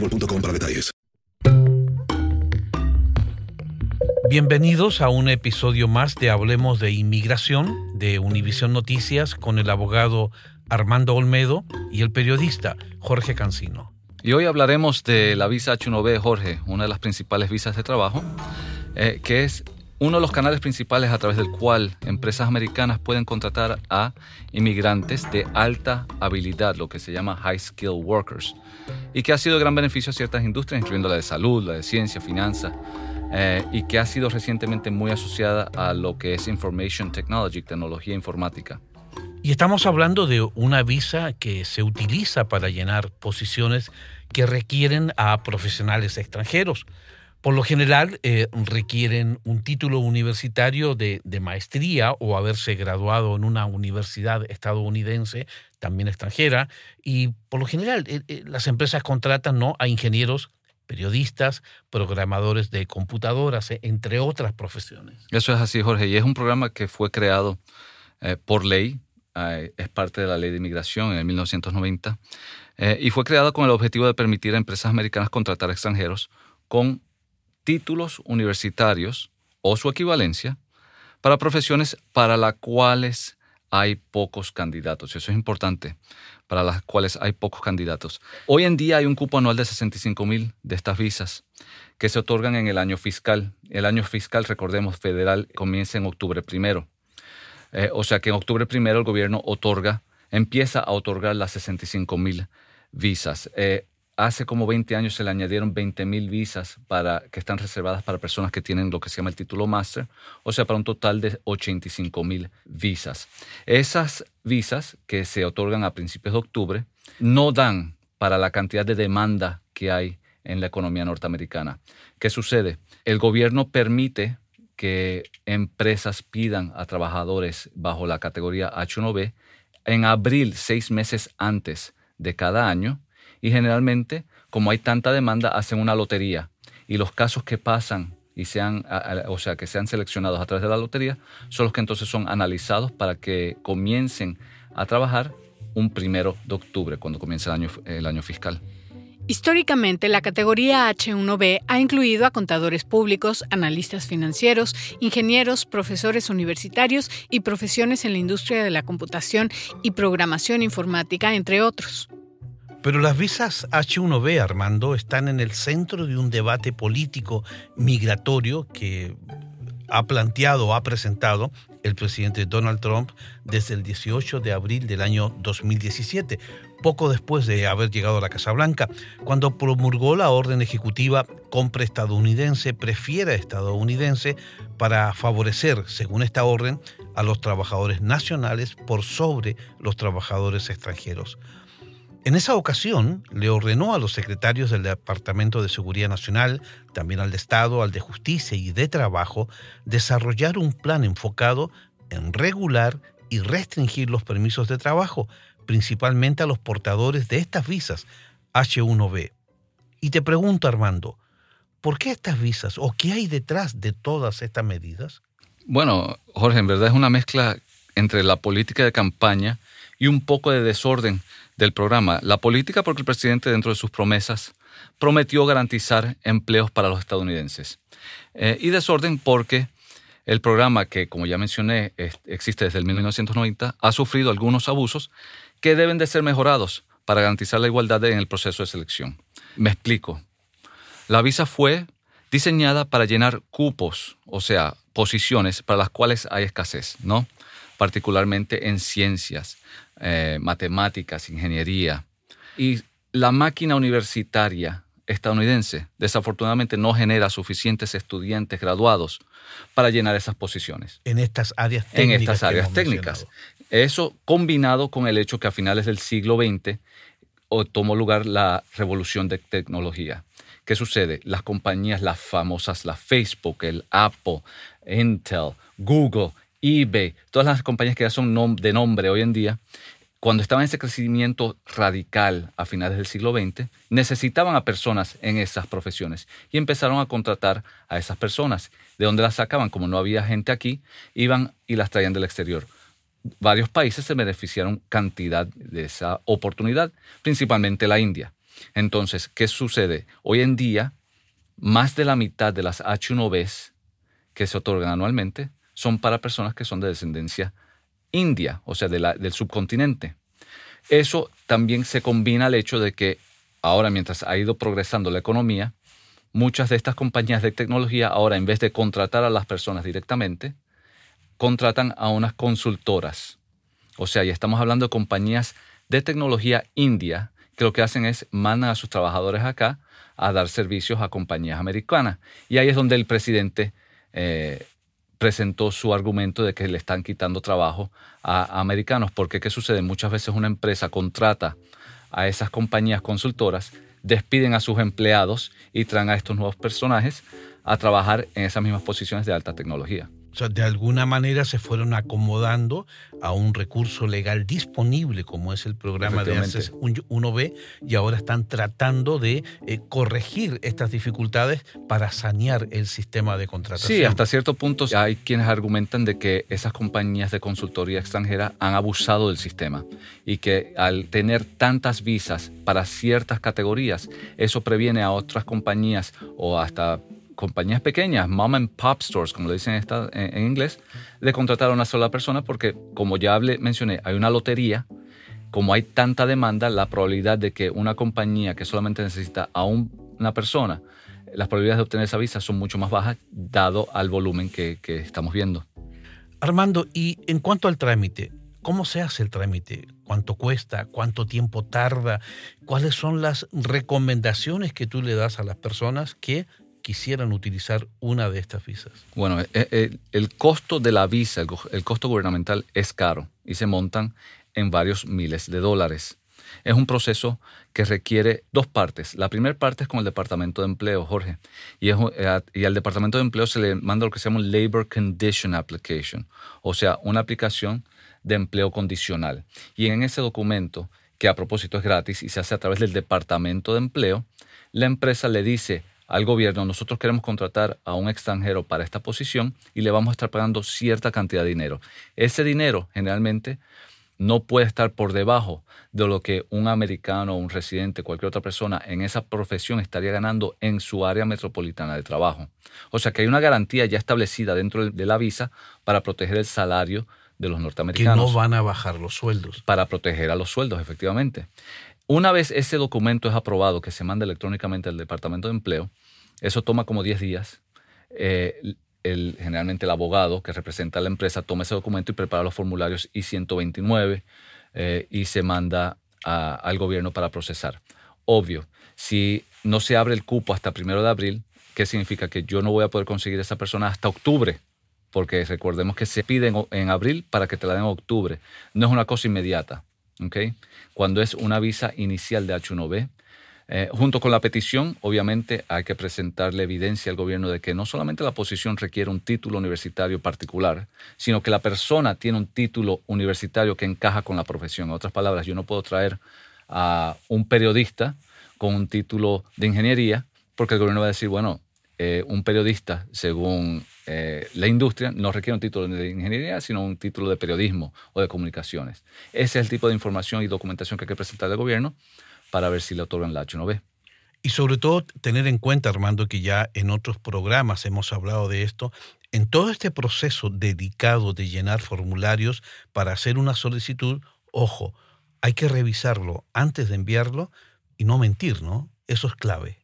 boostmobile.com para detalles. Bienvenidos a un episodio más de Hablemos de Inmigración de Univisión Noticias con el abogado Armando Olmedo y el periodista Jorge Cancino. Y hoy hablaremos de la visa H1B, Jorge, una de las principales visas de trabajo, eh, que es uno de los canales principales a través del cual empresas americanas pueden contratar a inmigrantes de alta habilidad, lo que se llama high skill workers, y que ha sido de gran beneficio a ciertas industrias, incluyendo la de salud, la de ciencia, finanzas, eh, y que ha sido recientemente muy asociada a lo que es information technology, tecnología informática. Y estamos hablando de una visa que se utiliza para llenar posiciones que requieren a profesionales extranjeros. Por lo general eh, requieren un título universitario de, maestría o haberse graduado en una universidad estadounidense, también extranjera, y por lo general eh, eh, las empresas contratan ¿no? a ingenieros, periodistas, programadores de computadoras, entre otras profesiones. Eso es así, Jorge, y es un programa que fue creado por ley, es parte de la ley de inmigración en el 1990, y fue creado con el objetivo de permitir a empresas americanas contratar extranjeros con títulos universitarios o su equivalencia para profesiones para las cuales hay pocos candidatos. Eso es importante, para las cuales hay pocos candidatos. Hoy en día hay un cupo anual de 65 mil de estas visas que se otorgan en el año fiscal. El año fiscal, recordemos, federal comienza en octubre primero. Eh, o sea que en octubre primero el gobierno otorga, empieza a otorgar las 65 mil visas. Eh, hace como 20 años se le añadieron 20 mil visas para, que están reservadas para personas que tienen lo que se llama el título máster, o sea, para un total de 85 mil visas. Esas visas que se otorgan a principios de octubre no dan para la cantidad de demanda que hay en la economía norteamericana. ¿Qué sucede? El gobierno permite que empresas pidan a trabajadores bajo la categoría H1B en abril, seis meses antes de cada año, y generalmente, como hay tanta demanda, hacen una lotería y los casos que pasan y sean, o sea, que sean seleccionados a través de la lotería, son los que entonces son analizados para que comiencen a trabajar un primero de octubre, cuando comienza el año, el año fiscal. Históricamente, la categoría H1B ha incluido a contadores públicos, analistas financieros, ingenieros, profesores universitarios y profesiones en la industria de la computación y programación informática, entre otros. Pero las visas H1B, Armando, están en el centro de un debate político migratorio que ha planteado ha presentado el presidente Donald Trump desde el 18 de abril del año 2017. poco después de haber llegado a la Casa Blanca, cuando promulgó la orden ejecutiva compra estadounidense, prefiera estadounidense para favorecer, según esta orden, a los trabajadores nacionales por sobre los trabajadores extranjeros. En esa ocasión le ordenó a los secretarios del Departamento de Seguridad Nacional, también al de Estado, al de Justicia y de Trabajo, desarrollar un plan enfocado en regular y restringir los permisos de trabajo, principalmente a los portadores de estas visas H1B. Y te pregunto, Armando, ¿por qué estas visas o qué hay detrás de todas estas medidas? Bueno, Jorge, en verdad es una mezcla entre la política de campaña y un poco de desorden del programa. La política porque el presidente dentro de sus promesas prometió garantizar empleos para los estadounidenses. Eh, y desorden porque el programa, que como ya mencioné existe desde el 1990, ha sufrido algunos abusos que deben de ser mejorados para garantizar la igualdad en el proceso de selección. Me explico. La visa fue diseñada para llenar cupos, o sea, posiciones para las cuales hay escasez, ¿no? Particularmente en ciencias, eh, matemáticas, ingeniería. Y la máquina universitaria estadounidense desafortunadamente no genera suficientes estudiantes graduados para llenar esas posiciones. En estas áreas técnicas. En estas áreas técnicas. Eso combinado con el hecho que a finales del siglo XX tomó lugar la revolución de tecnología. ¿Qué sucede? Las compañías, las famosas, la Facebook, el Apple, Intel, Google, eBay, todas las compañías que ya son de nombre hoy en día, cuando estaban en ese crecimiento radical a finales del siglo XX, necesitaban a personas en esas profesiones y empezaron a contratar a esas personas. ¿De dónde las sacaban? Como no había gente aquí, iban y las traían del exterior. Varios países se beneficiaron cantidad de esa oportunidad, principalmente la India. Entonces, ¿qué sucede? Hoy en día, más de la mitad de las H1Bs que se otorgan anualmente son para personas que son de descendencia India, o sea, del subcontinente. Eso también se combina al hecho de que ahora, mientras ha ido progresando la economía, muchas de estas compañías de tecnología ahora, en vez de contratar a las personas directamente, contratan a unas consultoras. O sea, ya estamos hablando de compañías de tecnología india que lo que hacen es mandan a sus trabajadores acá a dar servicios a compañías americanas. Y ahí es donde el presidente eh, presentó su argumento de que le están quitando trabajo a, americanos, porque ¿qué sucede? Muchas veces una empresa contrata a esas compañías consultoras, despiden a sus empleados y traen a estos nuevos personajes a trabajar en esas mismas posiciones de alta tecnología. O sea, de alguna manera se fueron acomodando a un recurso legal disponible como es el programa de ACES 1B y ahora están tratando de eh, corregir estas dificultades para sanear el sistema de contratación. Sí, hasta cierto punto hay quienes argumentan de que esas compañías de consultoría extranjera han abusado del sistema y que al tener tantas visas para ciertas categorías, eso previene a otras compañías o hasta compañías pequeñas, mom and pop stores, como le dicen en, inglés, de contratar a una sola persona porque, como ya mencioné, hay una lotería. Como hay tanta demanda, la probabilidad de que una compañía que solamente necesita a una persona, las probabilidades de obtener esa visa son mucho más bajas dado al volumen que estamos viendo. Armando, y en cuanto al trámite, ¿Cómo se hace el trámite? ¿Cuánto cuesta? ¿Cuánto tiempo tarda? ¿Cuáles son las recomendaciones que tú le das a las personas que quisieran utilizar una de estas visas? Bueno, eh, eh, el, costo de la visa, el, costo gubernamental es caro y se montan en varios miles de dólares. Es un proceso que requiere dos partes. La primera parte es con el Departamento de Empleo, Jorge, y, eh, y al Departamento de Empleo se le manda lo que se llama un Labor Condition Application, o sea, una aplicación de empleo condicional. Y en ese documento, que a propósito es gratis y se hace a través del Departamento de Empleo, la empresa le dice al gobierno, nosotros queremos contratar a un extranjero para esta posición y le vamos a estar pagando cierta cantidad de dinero. Ese dinero generalmente no puede estar por debajo de lo que un americano, un residente, cualquier otra persona en esa profesión estaría ganando en su área metropolitana de trabajo. O sea que hay una garantía ya establecida dentro de la visa para proteger el salario de los norteamericanos. Que no van a bajar los sueldos. Para proteger a los sueldos, efectivamente. Una vez ese documento es aprobado, que se manda electrónicamente al Departamento de Empleo, eso toma como 10 días. Eh, generalmente el abogado que representa a la empresa toma ese documento y prepara los formularios I-129 eh, y se manda al gobierno para procesar. Obvio, si no se abre el cupo hasta primero de abril, ¿qué significa? Que yo no voy a poder conseguir a esa persona hasta octubre, porque recordemos que se pide en, abril para que te la den en octubre. No es una cosa inmediata. ¿Okay? Cuando es una visa inicial de H1B, eh, junto con la petición, obviamente hay que presentarle evidencia al gobierno de que no solamente la posición requiere un título universitario particular, sino que la persona tiene un título universitario que encaja con la profesión. En otras palabras, yo no puedo traer a un periodista con un título de ingeniería porque el gobierno va a decir, bueno, eh, un periodista, según eh, la industria, no requiere un título de ingeniería, sino un título de periodismo o de comunicaciones. Ese es el tipo de información y documentación que hay que presentar al gobierno para ver si le otorgan la H1B. Y sobre todo tener en cuenta, Armando, que ya en otros programas hemos hablado de esto, en todo este proceso dedicado de llenar formularios para hacer una solicitud, ojo, hay que revisarlo antes de enviarlo y no mentir, ¿no? Eso es clave.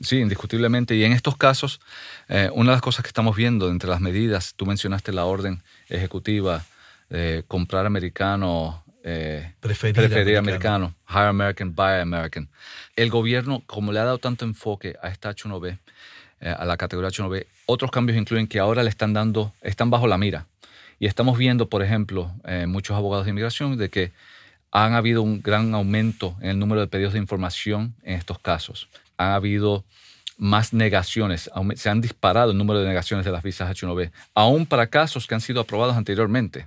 Sí, indiscutiblemente. Y en estos casos, eh, una de las cosas que estamos viendo entre las medidas, tú mencionaste la orden ejecutiva de comprar americano eh, preferir, americano. Hire American, Buy American. El gobierno, como le ha dado tanto enfoque a esta H1B, eh, a la categoría H1B, otros cambios incluyen que ahora le están dando, están bajo la mira. Y estamos viendo, por ejemplo, eh, muchos abogados de inmigración de que han habido un gran aumento en el número de pedidos de información en estos casos. Ha habido más negaciones, se han disparado el número de negaciones de las visas H1B, aún para casos que han sido aprobados anteriormente.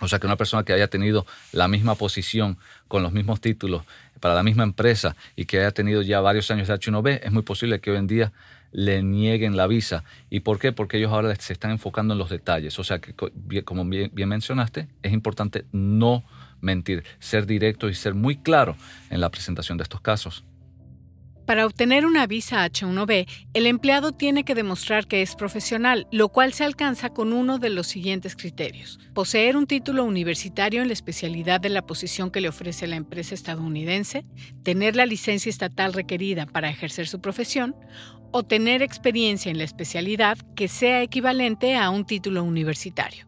O sea que una persona que haya tenido la misma posición con los mismos títulos para la misma empresa y que haya tenido ya varios años de H1B, es muy posible que hoy en día le nieguen la visa. ¿Y por qué? Porque ellos ahora se están enfocando en los detalles. O sea que, como bien, bien mencionaste, es importante no mentir, ser directo y ser muy claro en la presentación de estos casos. Para obtener una visa H1B, el empleado tiene que demostrar que es profesional, lo cual se alcanza con uno de los siguientes criterios. Poseer un título universitario en la especialidad de la posición que le ofrece la empresa estadounidense, tener la licencia estatal requerida para ejercer su profesión, o tener experiencia en la especialidad que sea equivalente a un título universitario.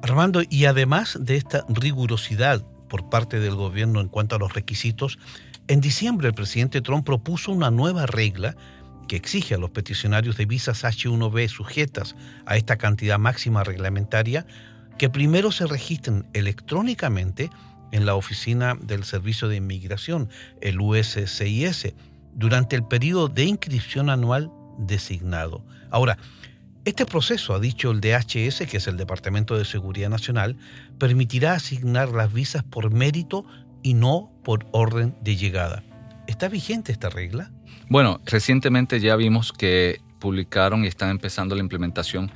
Armando, y además de esta rigurosidad por parte del gobierno en cuanto a los requisitos, en diciembre el presidente Trump propuso una nueva regla que exige a los peticionarios de visas H1B sujetas a esta cantidad máxima reglamentaria que primero se registren electrónicamente en la oficina del Servicio de Inmigración, el USCIS, durante el periodo de inscripción anual designado. Ahora, este proceso, ha dicho el DHS, que es el Departamento de Seguridad Nacional, permitirá asignar las visas por mérito y no por orden de llegada. ¿Está vigente esta regla? Bueno, recientemente ya vimos que publicaron y están empezando la implementación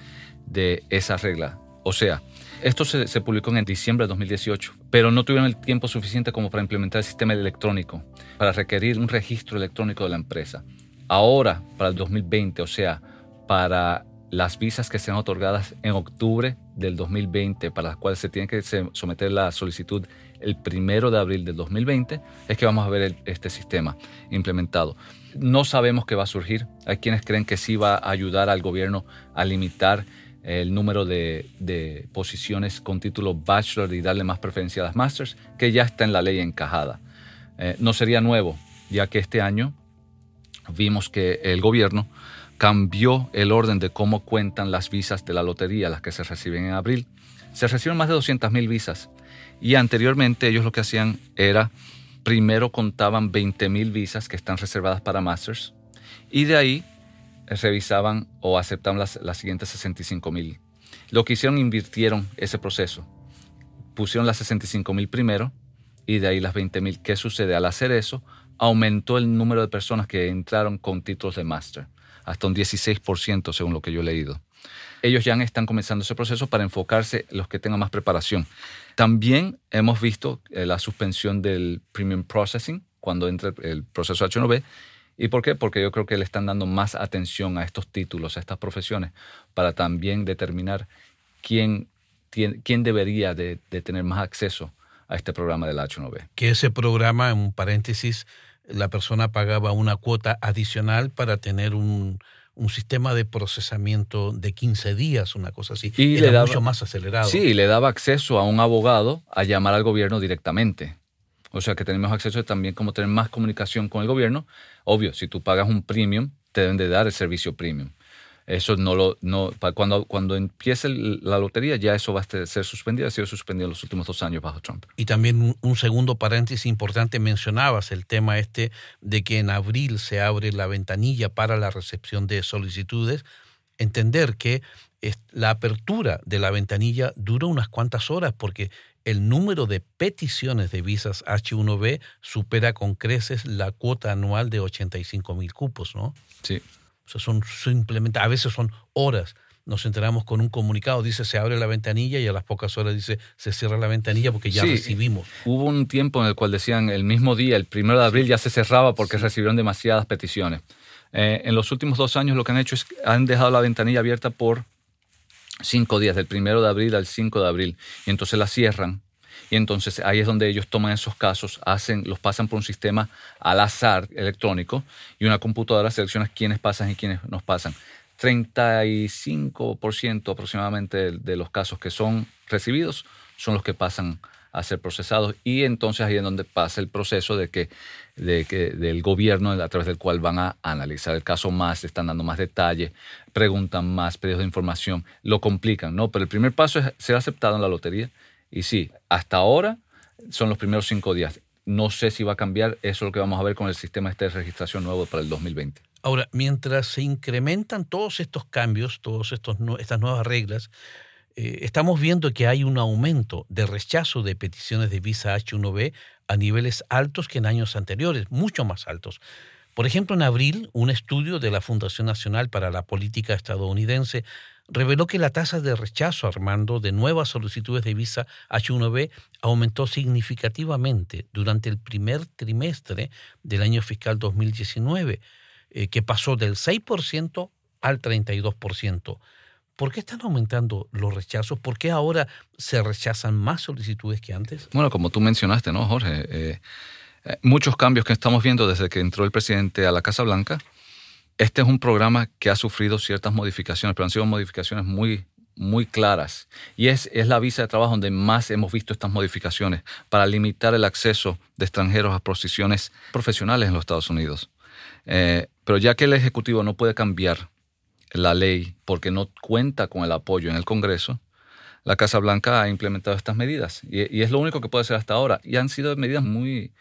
de esa regla. O sea, esto se, publicó en diciembre de 2018, pero no tuvieron el tiempo suficiente como para implementar el sistema electrónico, para requerir un registro electrónico de la empresa. Ahora, para el 2020, o sea, para las visas que sean otorgadas en octubre del 2020, para las cuales se tiene que someter la solicitud el primero de abril del 2020, es que vamos a ver este sistema implementado. No sabemos qué va a surgir. Hay quienes creen que sí va a ayudar al gobierno a limitar el número de, posiciones con título bachelor y darle más preferencia a las masters, que ya está en la ley encajada. Eh, no sería nuevo, ya que este año vimos que el gobierno cambió el orden de cómo cuentan las visas de la lotería, las que se reciben en abril. Se reciben más de 200.000 visas y anteriormente ellos lo que hacían era, primero contaban 20.000 visas que están reservadas para Masters y de ahí revisaban o aceptaban las, las siguientes 65.000. Lo que hicieron, invirtieron ese proceso. Pusieron las 65.000 primero y de ahí las 20.000. ¿Qué sucede? Al hacer eso, aumentó el número de personas que entraron con títulos de Master, hasta un 16% según lo que yo he leído. Ellos ya están comenzando ese proceso para enfocarse en los que tengan más preparación. También hemos visto eh, la suspensión del premium processing cuando entra el proceso H1B. ¿Y por qué? Porque yo creo que le están dando más atención a estos títulos, a estas profesiones, para también determinar quién, quién debería de, tener más acceso a este programa del H1B. Que ese programa, en un paréntesis, la persona pagaba una cuota adicional para tener un, un sistema de procesamiento de 15 días, una cosa así. Y Era mucho más acelerado. Sí, le daba acceso a un abogado a llamar al gobierno directamente. O sea que tenemos acceso también como tener más comunicación con el gobierno. Obvio, si tú pagas un premium, te deben de dar el servicio premium. Eso no lo, no, cuando, cuando empiece la lotería ya eso va a ser suspendido, ha sido suspendido en los últimos dos años bajo Trump. Y también un, segundo paréntesis importante, mencionabas el tema este de que en abril se abre la ventanilla para la recepción de solicitudes. Entender que la apertura de la ventanilla dura unas cuantas horas porque el número de peticiones de visas H1B supera con creces la cuota anual de 85 mil cupos, ¿no? Sí. O sea, son simplemente, a veces son horas. Nos enteramos con un comunicado, dice se abre la ventanilla y a las pocas horas dice se cierra la ventanilla porque ya recibimos. Hubo un tiempo en el cual decían el mismo día, el primero de abril ya se cerraba porque recibieron demasiadas peticiones. Eh, en los últimos dos años lo que han hecho es han dejado la ventanilla abierta por cinco días, del primero de abril al 5 de abril, y entonces la cierran. Y entonces ahí es donde ellos toman esos casos, hacen, los pasan por un sistema al azar electrónico y una computadora selecciona quiénes pasan y quiénes nos pasan. 35% aproximadamente de los casos que son recibidos son los que pasan a ser procesados y entonces ahí es donde pasa el proceso de que, de que del gobierno a través del cual van a analizar el caso más, están dando más detalle, preguntan más, pedidos de información, lo complican, ¿no? Pero el primer paso es ser aceptado en la lotería y sí, hasta ahora son los primeros cinco días. No sé si va a cambiar, eso es lo que vamos a ver con el sistema este de registración nuevo para el 2020. Ahora, mientras se incrementan todos estos cambios, todas estas nuevas reglas, eh, estamos viendo que hay un aumento de rechazo de peticiones de visa H1B a niveles altos que en años anteriores, mucho más altos. Por ejemplo, en abril, un estudio de la Fundación Nacional para la Política estadounidense reveló que la tasa de rechazo, Armando, de nuevas solicitudes de visa H1B aumentó significativamente durante el primer trimestre del año fiscal 2019, eh, que pasó del 6% al 32%. ¿Por qué están aumentando los rechazos? ¿Por qué ahora se rechazan más solicitudes que antes? Bueno, como tú mencionaste, ¿no, Jorge? Eh, eh, muchos cambios que estamos viendo desde que entró el presidente a la Casa Blanca. Este es un programa que ha sufrido ciertas modificaciones, pero han sido modificaciones muy, muy claras. Y es, es la visa de trabajo donde más hemos visto estas modificaciones para limitar el acceso de extranjeros a posiciones profesionales en los Estados Unidos. Eh, pero ya que el Ejecutivo no puede cambiar la ley porque no cuenta con el apoyo en el Congreso, la Casa Blanca ha implementado estas medidas y, es lo único que puede hacer hasta ahora. Y han sido medidas muy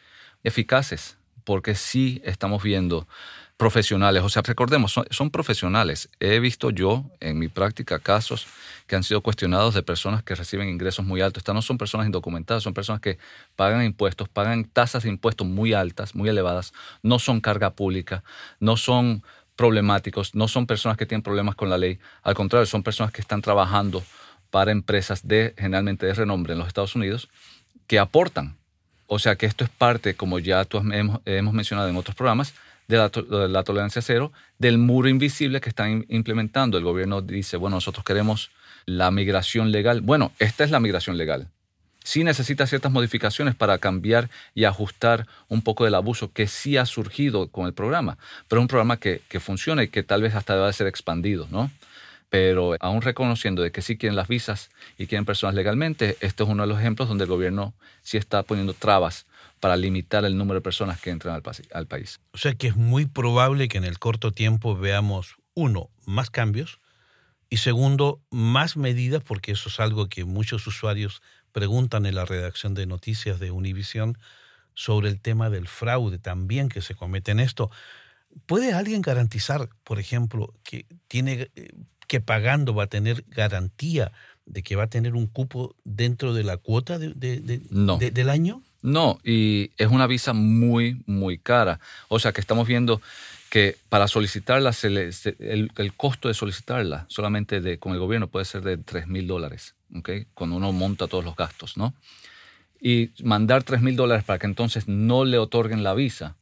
eficaces porque sí estamos viendo profesionales, o sea, recordemos, son, profesionales. He visto yo en mi práctica casos que han sido cuestionados de personas que reciben ingresos muy altos. Estas no son personas indocumentadas, son personas que pagan impuestos, pagan tasas de impuestos muy altas, muy elevadas, no son carga pública, no son problemáticos, no son personas que tienen problemas con la ley, al contrario, son personas que están trabajando para empresas de generalmente de renombre en los Estados Unidos que aportan. O sea que esto es parte, como ya tú hemos, mencionado en otros programas, de la, tolerancia cero, del muro invisible que están implementando. El gobierno dice, bueno, nosotros queremos la migración legal. Bueno, esta es la migración legal sí necesita ciertas modificaciones para cambiar y ajustar un poco del abuso que sí ha surgido con el programa, pero es un programa que, funciona y que tal vez hasta deba ser expandido, ¿no? Pero aún reconociendo de que sí quieren las visas y quieren personas legalmente, este es uno de los ejemplos donde el gobierno sí está poniendo trabas para limitar el número de personas que entran al, al país. O sea que es muy probable que en el corto tiempo veamos, uno, más cambios y segundo, más medidas, porque eso es algo que muchos usuarios preguntan en la redacción de noticias de Univisión sobre el tema del fraude también que se comete en esto. ¿Puede alguien garantizar, por ejemplo, que tiene eh, que pagando va a tener garantía de que va a tener un cupo dentro de la cuota de, del año? No, y es una visa muy, muy cara. O sea que estamos viendo que para solicitarla, el, el, costo de solicitarla solamente con el gobierno puede ser de 3 mil dólares, ¿okay? cuando uno monta todos los gastos. ¿no? Y mandar 3 mil dólares para que entonces no le otorguen la visa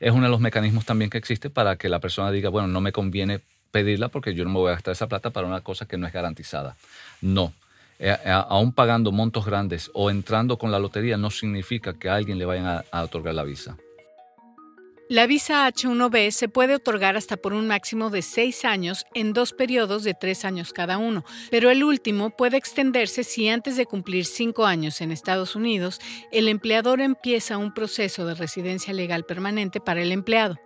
es uno de los mecanismos también que existe para que la persona diga, bueno, no me conviene pedirla porque yo no me voy a gastar esa plata para una cosa que no es garantizada. No. Eh, eh, aún pagando montos grandes o entrando con la lotería no significa que a alguien le vayan a otorgar la visa. La visa H1B se puede otorgar hasta por un máximo de seis años en dos periodos de tres años cada uno, pero el último puede extenderse si antes de cumplir cinco años en Estados Unidos, el empleador empieza un proceso de residencia legal permanente para el empleado.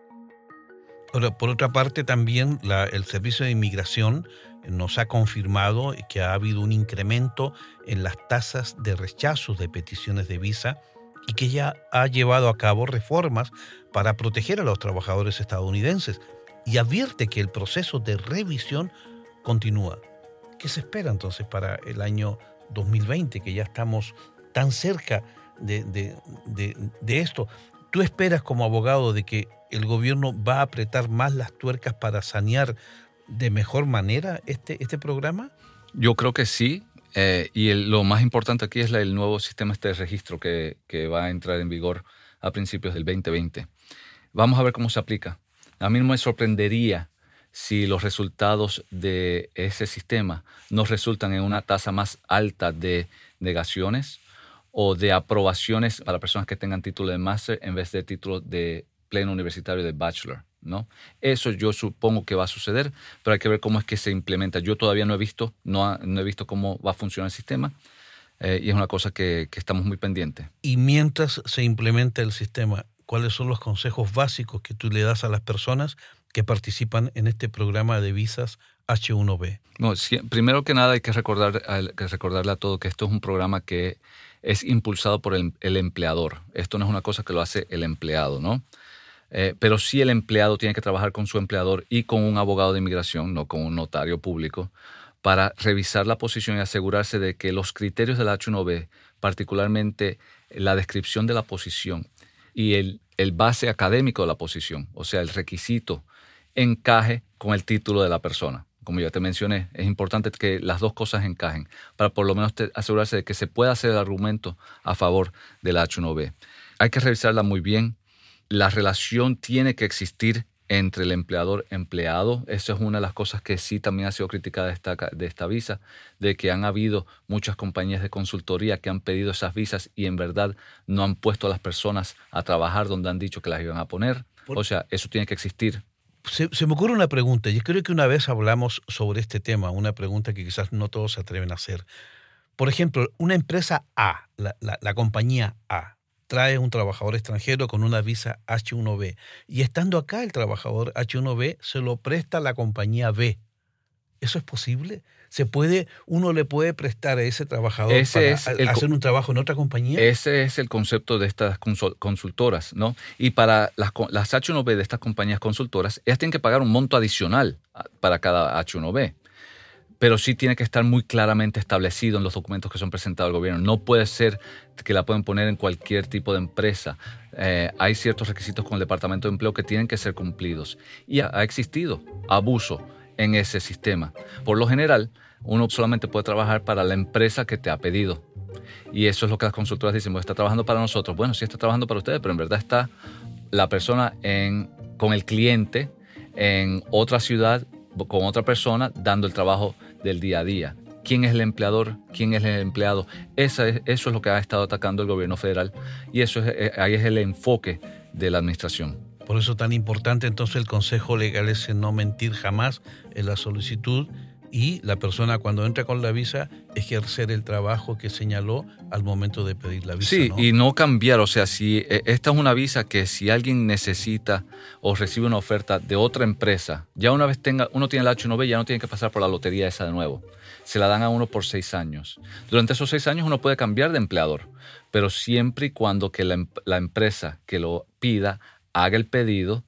Por otra parte, también el Servicio de Inmigración nos ha confirmado que ha habido un incremento en las tasas de rechazo de peticiones de visa y que ya ha llevado a cabo reformas para proteger a los trabajadores estadounidenses y advierte que el proceso de revisión continúa. ¿Qué se espera entonces para el año 2020, que ya estamos tan cerca de, de esto? ¿Tú esperas como abogado de que el gobierno va a apretar más las tuercas para sanear de mejor manera este, este programa? Yo creo que sí. Eh, y lo más importante aquí es el nuevo sistema este de registro que, que, va a entrar en vigor a principios del 2020. Vamos a ver cómo se aplica. A mí no me sorprendería si los resultados de ese sistema nos resultan en una tasa más alta de negaciones o de aprobaciones para personas que tengan título de máster en vez de título de pleno universitario de bachelor. ¿No? Eso yo supongo que va a suceder, pero hay que ver cómo es que se implementa. Yo todavía no he visto, no, no he visto cómo va a funcionar el sistema eh, y es una cosa que, que estamos muy pendientes. Y mientras se implementa el sistema, ¿cuáles son los consejos básicos que tú le das a las personas que participan en este programa de visas H1B? No, primero que nada hay que, recordar, que recordarle a todo que esto es un programa que es impulsado por el, el empleador. Esto no es una cosa que lo hace el empleado, ¿no? Eh, pero sí el empleado tiene que trabajar con su empleador y con un abogado de inmigración, no con un notario público, para revisar la posición y asegurarse de que los criterios del H1B, particularmente la descripción de la posición y el, el base académico de la posición, o sea, el requisito, encaje con el título de la persona. Como ya te mencioné, es importante que las dos cosas encajen para por lo menos asegurarse de que se pueda hacer el argumento a favor del H1B. Hay que revisarla muy bien, la relación tiene que existir entre el empleador empleado. Eso es una de las cosas que sí también ha sido criticada de esta, de esta visa, de que han habido muchas compañías de consultoría que han pedido esas visas y en verdad no han puesto a las personas a trabajar donde han dicho que las iban a poner. O sea, eso tiene que existir. Se, me ocurre una pregunta. Yo creo que una vez hablamos sobre este tema, una pregunta que quizás no todos se atreven a hacer. Por ejemplo, una empresa A, la, la compañía A, trae un trabajador extranjero con una visa H1B y estando acá el trabajador H1B se lo presta a la compañía B. ¿Eso es posible? ¿Se puede, uno le puede prestar a ese trabajador para hacer un trabajo en otra compañía? Ese es el concepto de estas consultoras, ¿no? Y para las, las H1B de estas compañías consultoras, ellas tienen que pagar un monto adicional para cada H1B pero sí tiene que estar muy claramente establecido en los documentos que son presentados al gobierno. No puede ser que la pueden poner en cualquier tipo de empresa. Eh, hay ciertos requisitos con el Departamento de Empleo que tienen que ser cumplidos. Y ha, existido abuso en ese sistema. Por lo general, uno solamente puede trabajar para la empresa que te ha pedido. Y eso es lo que las consultoras dicen, está trabajando para nosotros. Bueno, sí está trabajando para ustedes, pero en verdad está la persona con el cliente en otra ciudad, con otra persona, dando el trabajo del día a día. ¿Quién es el empleador? ¿Quién es el empleado? Eso es, eso es lo que ha estado atacando el gobierno federal y eso es, eh, ahí es el enfoque de la administración. Por eso tan importante entonces el consejo legal es no mentir jamás en la solicitud y la persona cuando entra con la visa ejercer el trabajo que señaló al momento de pedir la visa. Sí, y no cambiar, o sea, si eh, esta es una visa que si alguien necesita o recibe una oferta de otra empresa, ya una vez tenga, uno tiene el H1B, ya no tiene que pasar por la lotería esa de nuevo. Se la dan a uno por seis años. Durante esos seis años uno puede cambiar de empleador, pero siempre y cuando que la, em, la empresa que lo pida haga el pedido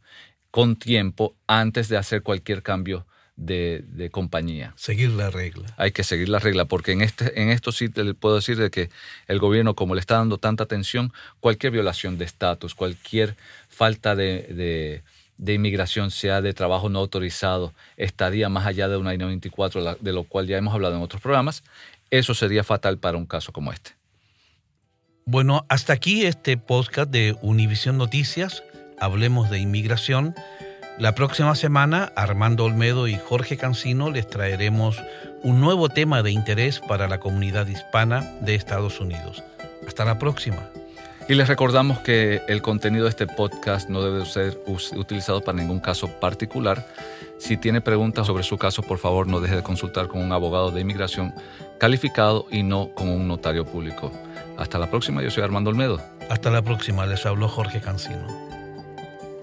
con tiempo antes de hacer cualquier cambio de, compañía. Seguir la regla. Hay que seguir la regla, porque en, este, en esto sí te puedo decir de que el gobierno, como le está dando tanta atención, cualquier violación de estatus, cualquier falta de, inmigración, sea de trabajo no autorizado, estadía más allá de una I-94, de lo cual ya hemos hablado en otros programas, eso sería fatal para un caso como este. Bueno, hasta aquí este podcast de Univisión Noticias. Hablemos de inmigración. La próxima semana, Armando Olmedo y Jorge Cancino les traeremos un nuevo tema de interés para la comunidad hispana de Estados Unidos. Hasta la próxima. Y les recordamos que el contenido de este podcast no debe ser utilizado para ningún caso particular. Si tiene preguntas sobre su caso, por favor no deje de consultar con un abogado de inmigración calificado y no con un notario público. Hasta la próxima, yo soy Armando Olmedo. Hasta la próxima, les habló Jorge Cancino.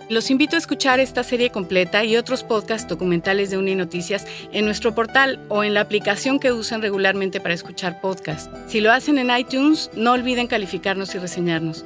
Los invito a escuchar esta serie completa y otros podcasts documentales de Uninoticias en nuestro portal o en la aplicación que usan regularmente para escuchar podcasts. Si lo hacen en iTunes, no olviden calificarnos y reseñarnos.